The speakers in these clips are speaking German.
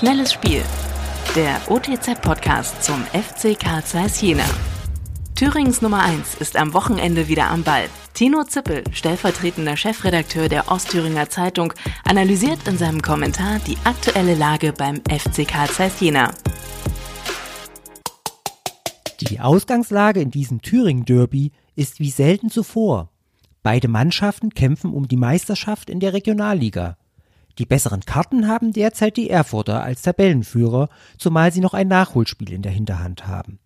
Schnelles Spiel. Der OTZ-Podcast zum FC Karl Zeiss Jena. Thürings Nummer 1 ist am Wochenende wieder am Ball. Tino Zippel, stellvertretender Chefredakteur der Ostthüringer Zeitung, analysiert in seinem Kommentar die aktuelle Lage beim FC Karl Zeiss Jena. Die Ausgangslage in diesem Thüringen-Derby ist wie selten zuvor. Beide Mannschaften kämpfen um die Meisterschaft in der Regionalliga. Die besseren Karten haben derzeit die Erfurter als Tabellenführer, zumal sie noch ein Nachholspiel in der Hinterhand haben.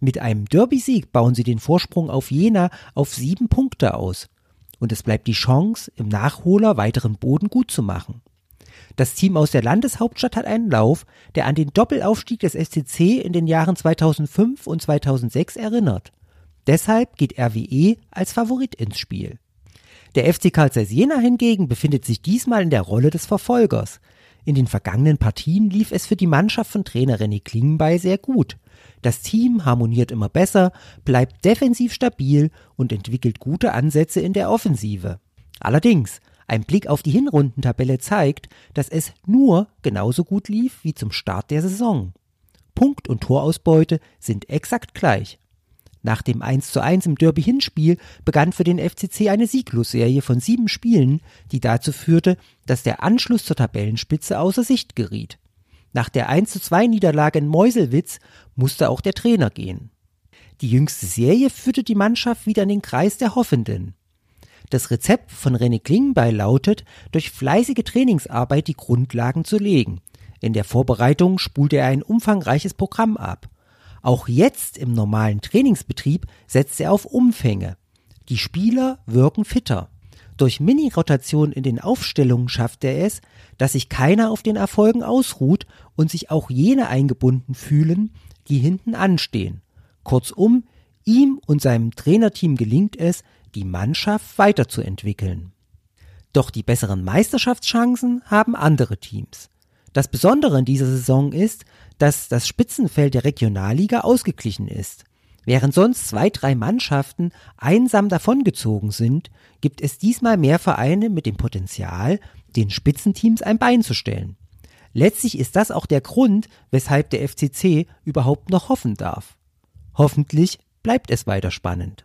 Mit einem Derby-Sieg bauen sie den Vorsprung auf Jena auf sieben Punkte aus. Und es bleibt die Chance, im Nachholer weiteren Boden gut zu machen. Das Team aus der Landeshauptstadt hat einen Lauf, der an den Doppelaufstieg des SCC in den Jahren 2005 und 2006 erinnert. Deshalb geht RWE als Favorit ins Spiel. Der FC Karl Zeiss Jena hingegen befindet sich diesmal in der Rolle des Verfolgers. In den vergangenen Partien lief es für die Mannschaft von Trainer René Klingenbei sehr gut. Das Team harmoniert immer besser, bleibt defensiv stabil und entwickelt gute Ansätze in der Offensive. Allerdings, ein Blick auf die Hinrundentabelle zeigt, dass es nur genauso gut lief wie zum Start der Saison. Punkt- und Torausbeute sind exakt gleich. Nach dem 1 zu 1 im Derby-Hinspiel begann für den FCC eine Sieglosserie von sieben Spielen, die dazu führte, dass der Anschluss zur Tabellenspitze außer Sicht geriet. Nach der 1 zu 2 Niederlage in Meuselwitz musste auch der Trainer gehen. Die jüngste Serie führte die Mannschaft wieder in den Kreis der Hoffenden. Das Rezept von René Klingenbeil lautet, durch fleißige Trainingsarbeit die Grundlagen zu legen. In der Vorbereitung spulte er ein umfangreiches Programm ab. Auch jetzt im normalen Trainingsbetrieb setzt er auf Umfänge. Die Spieler wirken fitter. Durch Mini-Rotation in den Aufstellungen schafft er es, dass sich keiner auf den Erfolgen ausruht und sich auch jene eingebunden fühlen, die hinten anstehen. Kurzum, ihm und seinem Trainerteam gelingt es, die Mannschaft weiterzuentwickeln. Doch die besseren Meisterschaftschancen haben andere Teams. Das Besondere in dieser Saison ist, dass das Spitzenfeld der Regionalliga ausgeglichen ist. Während sonst zwei, drei Mannschaften einsam davongezogen sind, gibt es diesmal mehr Vereine mit dem Potenzial, den Spitzenteams ein Bein zu stellen. Letztlich ist das auch der Grund, weshalb der FCC überhaupt noch hoffen darf. Hoffentlich bleibt es weiter spannend.